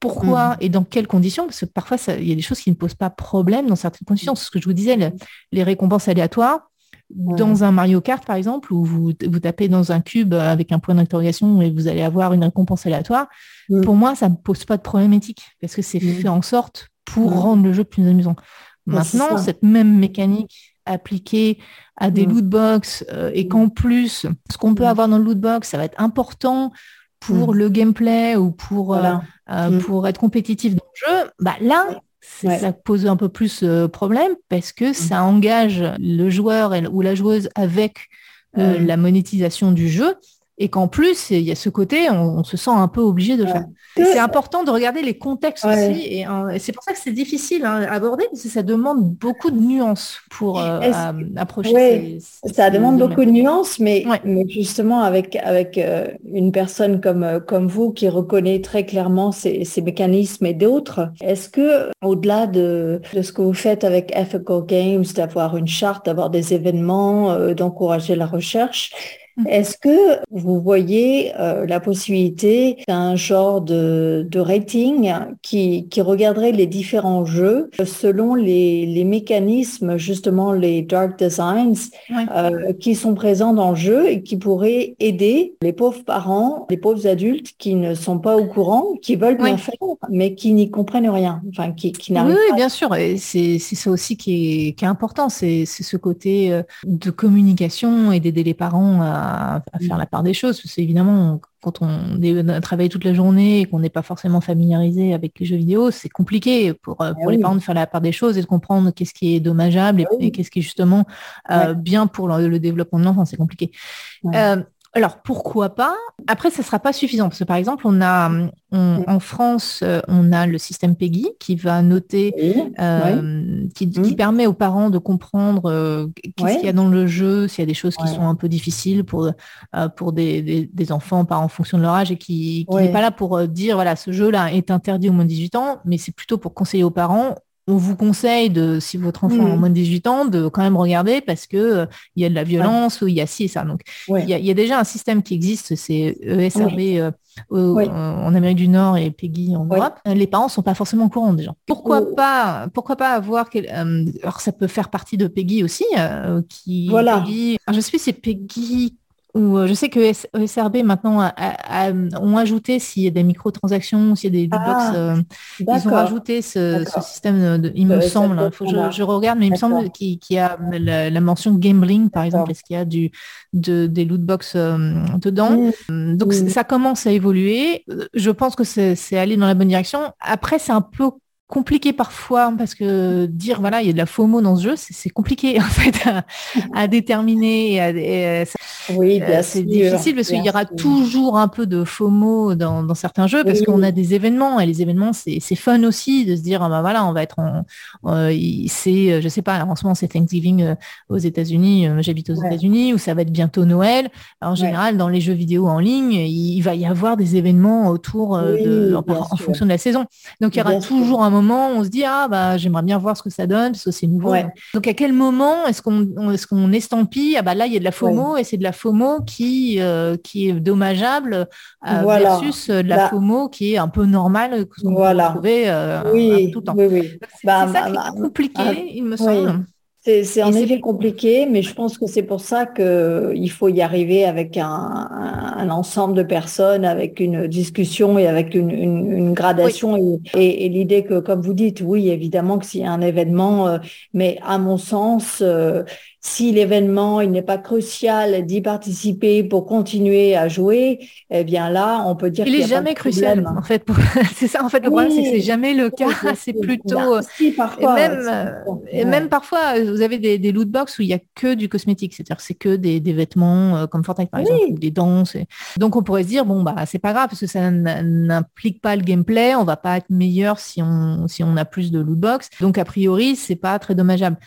pourquoi mmh. et dans quelles conditions Parce que parfois, il y a des choses qui ne posent pas problème dans certaines conditions. C'est ce que je vous disais, les récompenses aléatoires, dans un Mario Kart, par exemple, où vous, vous tapez dans un cube avec un point d'interrogation et vous allez avoir une récompense aléatoire, mm. pour moi, ça ne pose pas de problème éthique parce que c'est fait en sorte pour rendre le jeu plus amusant. Maintenant, cette même mécanique appliquée à des loot box euh, et qu'en plus, ce qu'on peut avoir dans le loot box, ça va être important pour le gameplay ou pour, euh, euh, pour être compétitif dans le jeu, bah là, ça pose un peu plus euh, problème parce que ça mmh. engage le joueur ou la joueuse avec euh, la monétisation du jeu et qu'en plus, il y a ce côté, on, se sent un peu obligé de le faire. C'est important de regarder les contextes aussi, euh, et, c'est pour ça que c'est difficile hein, à aborder, parce que ça demande beaucoup de nuances pour euh, approcher. ça demande beaucoup de nuances, mais, mais justement avec, avec euh, une personne comme, comme vous qui reconnaît très clairement ces, ces mécanismes et d'autres, est-ce que au-delà de, de, ce que vous faites avec Ethical Games, d'avoir une charte, d'avoir des événements, d'encourager la recherche. Est-ce que vous voyez euh, la possibilité d'un genre de, de rating qui, qui, regarderait les différents jeux selon les, les mécanismes, justement les dark designs, euh, qui sont présents dans le jeu et qui pourraient aider les pauvres parents, les pauvres adultes qui ne sont pas au courant, qui veulent bien faire, mais qui n'y comprennent rien, enfin qui, qui n'arrivent oui, oui, bien sûr, et c'est ça aussi qui est, qui est important, c'est ce côté euh, de communication et d'aider les parents à à, faire la part des choses. C'est évidemment, quand on, travaille toute la journée et qu'on n'est pas forcément familiarisé avec les jeux vidéo, c'est compliqué pour, euh, eh les parents de faire la part des choses et de comprendre qu'est-ce qui est dommageable et, eh qu'est-ce qui est justement euh, bien pour le, développement de l'enfant. C'est compliqué. Euh, alors pourquoi pas? Après, ça sera pas suffisant parce que par exemple, on a en France, euh, on a le système PEGI qui va noter, euh, qui, mm. permet aux parents de comprendre euh, qu'est-ce qu'il y a dans le jeu, s'il y a des choses qui sont un peu difficiles pour pour des, enfants, pas en fonction de leur âge et qui, n'est pas là pour dire voilà ce jeu-là est interdit au moins de 18 ans, mais c'est plutôt pour conseiller aux parents on vous conseille de, si votre enfant a mm. moins de 18 ans, de quand même regarder parce que euh, il y a de la violence ou il y a ci et ça. Donc, il, y a, déjà un système qui existe, c'est ESRB euh, en Amérique du Nord et PEGI en Europe. Les parents sont pas forcément au courant déjà. Pourquoi oh. pas, pourquoi pas avoir, euh, alors ça peut faire partie de PEGI aussi, qui, voilà. je sais c'est PEGI où je sais que SRB maintenant a, ont ajouté s'il y a des microtransactions, s'il y a des ah, ils ont ajouté ce, système, de, il me semble, il faut que je, regarde, mais il me semble qu'il y a la, mention gambling, par exemple, est-ce qu'il y a du, de, des lootbox dedans? Mmh. Donc mmh. ça commence à évoluer. Je pense que c'est aller dans la bonne direction. Après, c'est un peu compliqué parfois parce que dire voilà il y a de la FOMO dans ce jeu c'est compliqué *laughs* en fait à, déterminer oui euh, c'est difficile parce qu'il y aura toujours un peu de FOMO dans, dans certains jeux parce qu'on a des événements et les événements c'est fun aussi de se dire ah bah voilà on va être en euh, c'est je sais pas en ce moment c'est Thanksgiving euh, aux États-Unis j'habite aux États-Unis où ça va être bientôt Noël. En général dans les jeux vidéo en ligne il, va y avoir des événements autour de en, fonction de la saison. Donc il y aura toujours un moment, on se dit ah bah j'aimerais bien voir ce que ça donne parce que c'est nouveau. Donc à quel moment est-ce qu'on est-ce qu'on estampille ah bah là il y a de la FOMO et c'est de la FOMO qui euh, qui est dommageable euh, versus euh, de la bah FOMO qui est un peu normale qu'on voilà. peut trouver tout le temps. c'est bah, ça qui est bah, compliqué, il me semble. C'est en effet compliqué, mais je pense que c'est pour ça qu'il faut y arriver avec un, ensemble de personnes, avec une discussion et avec une, gradation. Et, l'idée que, comme vous dites, oui, évidemment que s'il y a un événement, euh, mais à mon sens, euh, si l'événement il n'est pas crucial d'y participer pour continuer à jouer, eh bien là, on peut dire il n'est jamais crucial. En fait, *laughs* c'est ça. En fait, le problème c'est que c'est jamais le cas. C'est plutôt si, parfois, et même, et même parfois, vous avez des, des loot box où il y a que du cosmétique, c'est-à-dire c'est que des, des, vêtements euh, comme Fortnite par exemple, ou des danses. Donc on pourrait se dire bon bah c'est pas grave parce que ça n'implique pas le gameplay. On va pas être meilleur si on si on a plus de loot box. Donc a priori c'est pas très dommageable.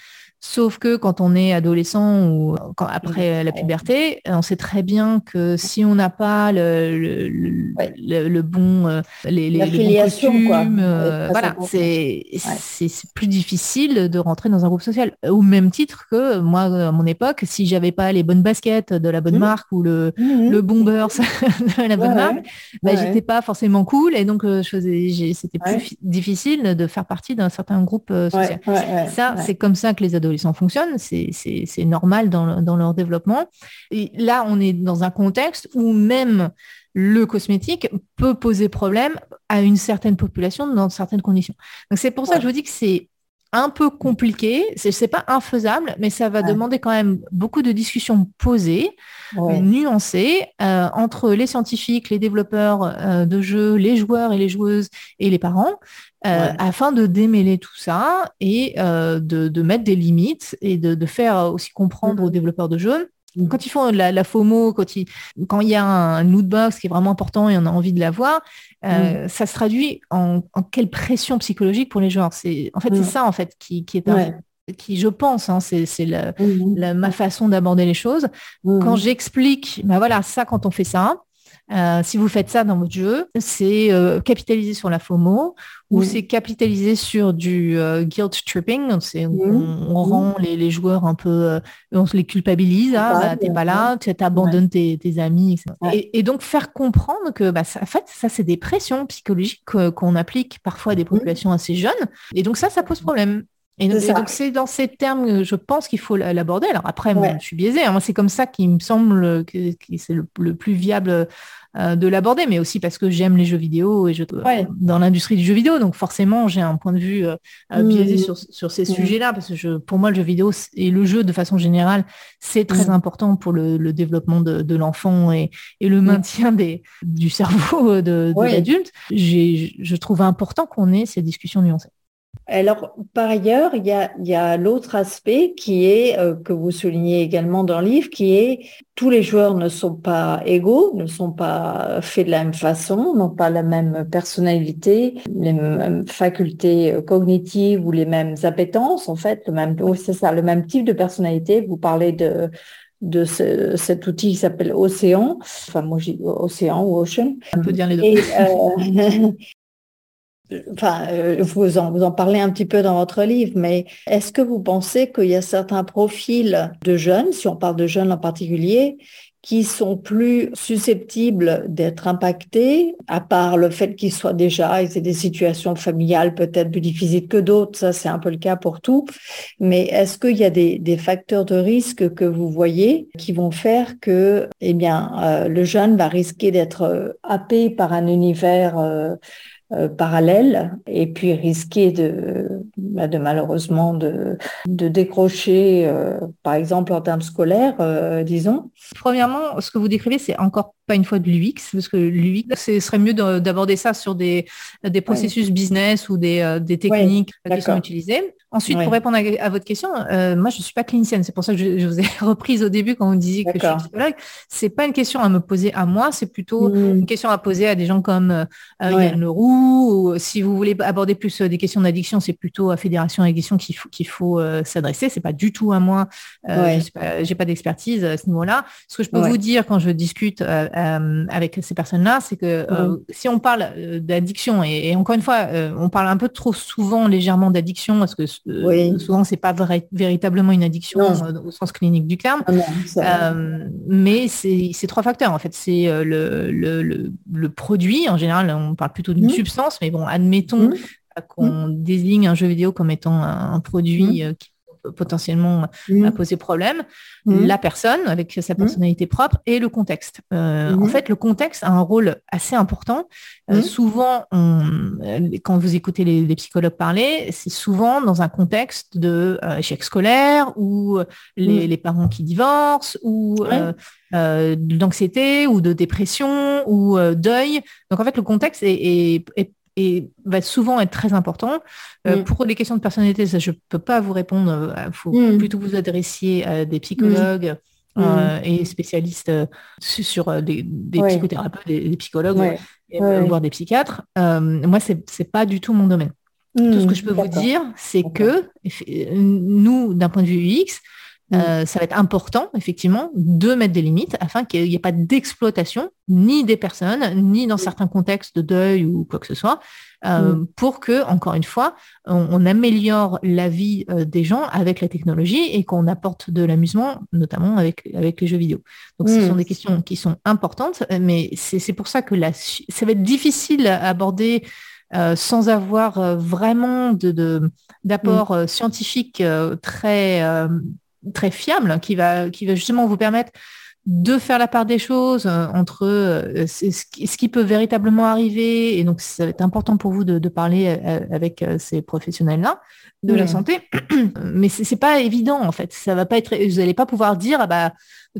Sauf que quand on est adolescent ou quand, après la puberté, on sait très bien que si on n'a pas le, le, bon, euh, les, les, bons costumes, euh, voilà, c'est plus difficile de rentrer dans un groupe social. Au même titre que moi, à mon époque, si j'avais pas les bonnes baskets de la bonne mmh. marque ou le, mmh. le bomber *laughs* de la bonne marque, bah, j'étais pas forcément cool et donc euh, c'était plus difficile de faire partie d'un certain groupe social. Ça, c'est comme ça que les adolescents adolescents fonctionnent, c'est normal dans, leur développement. Et là, on est dans un contexte où même le cosmétique peut poser problème à une certaine population dans certaines conditions. Donc c'est pour ça que je vous dis que c'est un peu compliqué, c'est pas infaisable, mais ça va demander quand même beaucoup de discussions posées, nuancées, euh, entre les scientifiques, les développeurs euh, de jeux, les joueurs et les joueuses et les parents, euh, afin de démêler tout ça et de, mettre des limites et de, faire aussi comprendre aux mm-hmm. développeurs de jeux quand ils font la, FOMO, quand il, quand il y a un lootbox qui est vraiment important et on a envie de l'avoir, euh, ça se traduit en, quelle pression psychologique pour les joueurs. C'est en fait c'est ça en fait qui, qui est un, qui je pense, hein, c'est ma façon d'aborder les choses. Quand j'explique, ben voilà, ça quand on fait ça, euh, si vous faites ça dans votre jeu, c'est euh, capitaliser sur la FOMO ou c'est capitaliser sur du euh, guilt tripping. On, on, rend les, joueurs un peu, on se les culpabilise. Ah, bah, t'es pas là, tu abandonnes tes, amis. Et, donc faire comprendre que, bah, ça, en fait, ça c'est des pressions psychologiques qu'on applique parfois à des populations assez jeunes. Et donc ça, ça pose problème. Et donc c'est dans ces termes, je pense qu'il faut l'aborder. Alors après, moi, je suis biaisée. Hein. c'est comme ça qu'il me semble que, c'est le, plus viable euh, de l'aborder, mais aussi parce que j'aime les jeux vidéo et je dans l'industrie du jeu vidéo, donc forcément j'ai un point de vue euh, euh, biaisé mmh. sur, ces mmh. sujets-là, parce que je, pour moi le jeu vidéo et le jeu de façon générale, c'est très mmh. important pour le, développement de, l'enfant et, le maintien des, du cerveau de, de l'adulte. Je trouve important qu'on ait ces discussions nuancées. Alors, par ailleurs, il y a, l'autre aspect qui est, euh, que vous soulignez également dans le livre, qui est tous les joueurs ne sont pas égaux, ne sont pas faits de la même façon, n'ont pas la même personnalité, les mêmes facultés euh, cognitives ou les mêmes appétences, en fait, le même, c'est ça, le même type de personnalité. Vous parlez de, de cet outil qui s'appelle Océan, enfin moi j'ai Océan ou Ocean. On peut dire les deux. Euh, *laughs* enfin, euh, vous en, vous en parlez un petit peu dans votre livre, mais est-ce que vous pensez qu'il y a certains profils de jeunes, si on parle de jeunes en particulier, qui sont plus susceptibles d'être impactés, à part le fait qu'ils soient déjà, ils aient des situations familiales peut-être plus difficiles que d'autres, ça c'est un peu le cas pour tout, mais est-ce qu'il y a des, facteurs de risque que vous voyez qui vont faire que eh bien, euh, le jeune va risquer d'être euh, happé par un univers parallèle et puis risquer de, bah, malheureusement de, de décrocher, euh, par exemple en termes scolaires, euh, disons. Premièrement, ce que vous décrivez, c'est encore pas une fois de l'UX, parce que l'UX, ce serait mieux d'aborder ça sur des, des processus business ou des, des techniques qui sont utilisées. Ensuite, pour répondre à, votre question, moi, je ne suis pas clinicienne. C'est pour ça que je, vous ai *laughs* reprise au début quand vous disiez que je suis psychologue. C'est pas une question à me poser à moi, c'est plutôt mmh. une question à poser à des gens comme euh, Yann Leroux, ou si vous voulez aborder plus des questions d'addiction, c'est plutôt à Fédération Addiction qu'il faut, qu'il faut s'adresser. C'est pas du tout à moi. Euh, J'ai pas, d'expertise à ce niveau-là. Ce que je peux vous dire quand je discute euh, avec ces personnes-là, c'est que euh, si on parle euh, d'addiction, et, encore une fois, on parle un peu trop souvent légèrement d'addiction, parce que souvent c'est pas véritablement une addiction au sens clinique du terme, mais c'est trois facteurs en fait. C'est le, le, le, produit, en général, on parle plutôt d'une mmh. substance, mais bon, admettons mmh. qu'on désigne un jeu vidéo comme étant un, produit mmh. qui potentiellement mmh. poser problème, mmh. la personne avec sa mmh. personnalité propre et le contexte. Euh, en fait, le contexte a un rôle assez important. Euh, souvent, euh, quand vous écoutez les, psychologues parler, c'est souvent dans un contexte de échec scolaire ou les, parents qui divorcent ou d'anxiété ou de dépression ou deuil. Donc en fait, le contexte est, est et va souvent être très important. Euh, mm. Pour les questions de personnalité, ça, je ne peux pas vous répondre. Il euh, faut mm. plutôt vous adressiez à des psychologues mm. euh, et spécialistes sur des, psychothérapeutes, des, psychologues, voire des psychiatres. moi, ce n'est pas du tout mon domaine. tout ce que je peux vous dire, c'est que nous, d'un point de vue UX, euh, ça va être important, effectivement, de mettre des limites afin qu'il n'y ait pas d'exploitation, ni des personnes, ni dans certains contextes de deuil ou quoi que ce soit, euh, mm. pour que, encore une fois, on, améliore la vie euh, des gens avec la technologie et qu'on apporte de l'amusement, notamment avec, avec les jeux vidéo. Donc, ce sont mm. des questions qui sont importantes, mais c'est pour ça que la, ça va être difficile à aborder sans avoir vraiment d'apport de, mm. scientifique très très fiable qui va, qui va justement vous permettre de faire la part des choses euh, entre euh, ce, qui, peut véritablement arriver. Et donc, ça va être important pour vous de, parler euh, avec ces professionnels-là de la santé. *clears throat* Mais c'est pas évident, en fait. Ça va pas être, vous n'allez pas pouvoir dire, ah bah,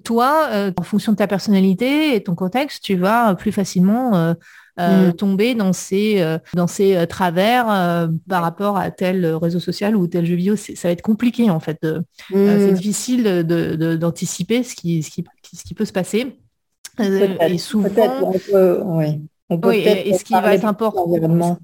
toi, en fonction de ta personnalité et ton contexte, tu vas plus facilement euh, mm. tomber dans ces, euh, dans ces euh, travers par rapport à tel réseau social ou tel jeu vidéo. Ça va être compliqué en fait. c'est mm. difficile d'anticiper de, ce, qui, ce, qui, ce qui peut se passer. Et souvent, oui. Oui, et, ce qui va être important.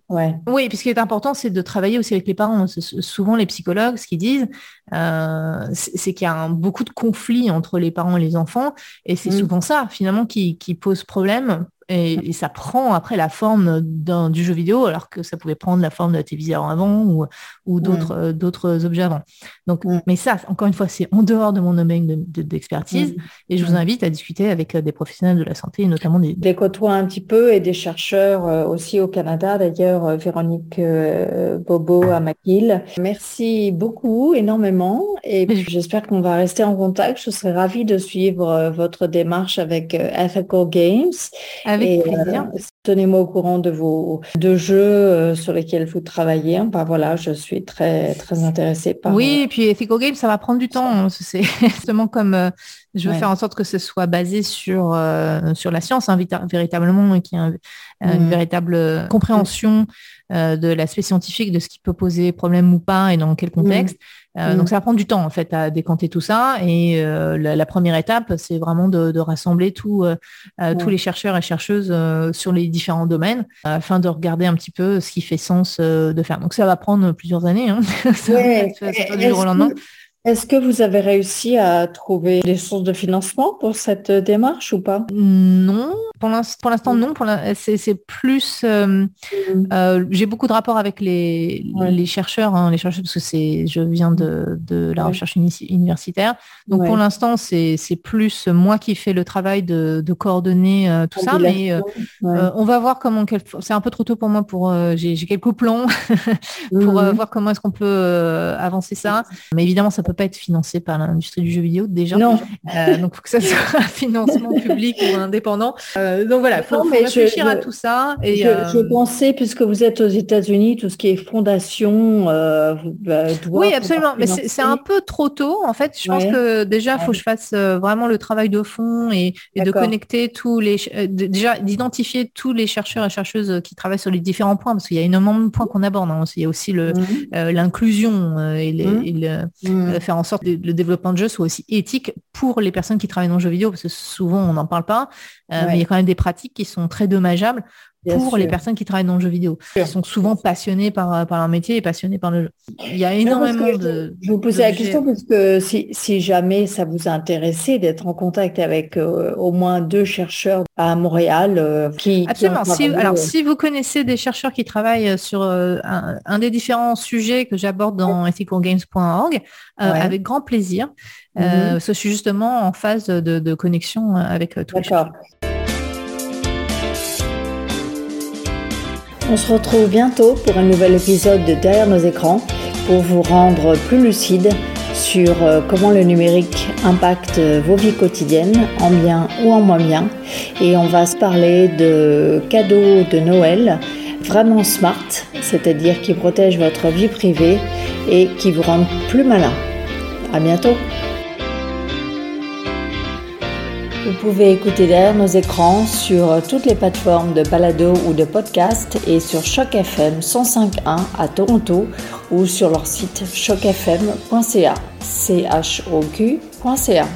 Ouais. Oui, puis ce qui est important, c'est de travailler aussi avec les parents. Souvent, les psychologues, ce qu'ils disent, c'est qu'il y a beaucoup de conflits entre les parents et les enfants, et c'est mm. souvent ça, finalement, qui, qui pose problème et, ça prend après la forme du jeu vidéo, alors que ça pouvait prendre la forme de la télévision avant ou, ou d'autres euh, d'autres objets avant. Donc, mais ça, encore une fois, c'est en dehors de mon domaine d'expertise. et je vous invite à discuter avec euh, des professionnels de la santé, notamment des... Des côtois un petit peu et des chercheurs euh, aussi au Canada, d'ailleurs, Véronique Bobo à McGill. Merci beaucoup, énormément. Et j'espère qu'on va rester en contact. Je serais ravie de suivre votre démarche avec Ethical Games. Avec euh, Tenez-moi au courant de vos de jeux euh, sur lesquels vous travaillez. Bah voilà, je suis très très intéressée par. Oui, et puis Ethical Games, ça va prendre du temps. Hein. C'est *laughs* justement comme je veux faire en sorte que ce soit basé sur sur la science, hein, véritablement, et qu'il y ait une mmh. véritable compréhension de l'aspect scientifique de ce qui peut poser problème ou pas et dans quel mmh. contexte. Euh. Donc ça va prendre du temps en fait à décanter tout ça. Et euh, la, première étape, c'est vraiment de, rassembler euh, tous les chercheurs et chercheuses sur les différents domaines afin de regarder un petit peu ce qui fait sens de faire. Donc ça va prendre plusieurs années. Hein. *laughs* ça, du jour au lendemain. Est-ce que vous avez réussi à trouver des sources de financement pour cette démarche ou pas? Non, pour l'instant non. C'est plus, euh, mm. euh, j'ai beaucoup de rapports avec les, les chercheurs, hein, les chercheurs parce que c'est, je viens de, de la recherche universitaire. Donc pour l'instant c'est plus moi qui fais le travail de, de coordonner euh, tout ça, mais on va voir comment. C'est un peu trop tôt pour moi pour. j'ai quelques plans *laughs* pour mm. voir comment est-ce qu'on peut avancer ça. Mais évidemment ça peut pas être financé par l'industrie du jeu vidéo déjà. Non. Euh, donc, il faut que ça soit *laughs* un financement public ou indépendant. Euh, donc voilà, il faut, réfléchir à tout ça. Et, je, euh, pensais, puisque vous êtes aux États-Unis, tout ce qui est fondation bah, Oui, absolument. Mais c'est un peu trop tôt. En fait, je pense que déjà, il faut que je fasse vraiment le travail de fond et, de connecter tous les... déjà, d'identifier tous les chercheurs et chercheuses qui travaillent sur les différents points, parce qu'il y a énormément de points qu'on aborde. Hein. Il y a aussi mmh. l'inclusion et, mmh. Mmh. Faire en sorte que le développement de jeu soit aussi éthique pour les personnes qui travaillent dans le jeu vidéo, parce que souvent on n'en parle pas, euh, mais il y a quand même des pratiques qui sont très dommageables pour les personnes qui travaillent dans le jeu vidéo. Elles sont souvent passionnées par, par leur métier et passionnées par le jeu. Il y a énormément de... Je vous posais la question parce que si, si, jamais ça vous intéressait d'être en contact avec euh, au moins deux chercheurs à Montréal euh, qui... Absolument. si, alors, si vous connaissez des chercheurs qui travaillent sur euh, un, des différents sujets que j'aborde dans ethicalgames.org, avec grand plaisir. Mm je suis justement en phase de, de connexion avec tous les chercheurs. On se retrouve bientôt pour un nouvel épisode de Derrière nos écrans pour vous rendre plus lucide sur euh, comment le numérique impacte vos vies quotidiennes, en bien ou en moins bien. Et on va se parler de cadeaux de Noël vraiment smart, c'est-à-dire qui protègent votre vie privée et qui vous rendent plus malin. À bientôt! Vous pouvez écouter derrière nos écrans sur toutes les plateformes de balado ou de podcast et sur Choc FM 105.1 à Toronto ou sur leur site chocfm.ca. C-H-O-Q.ca.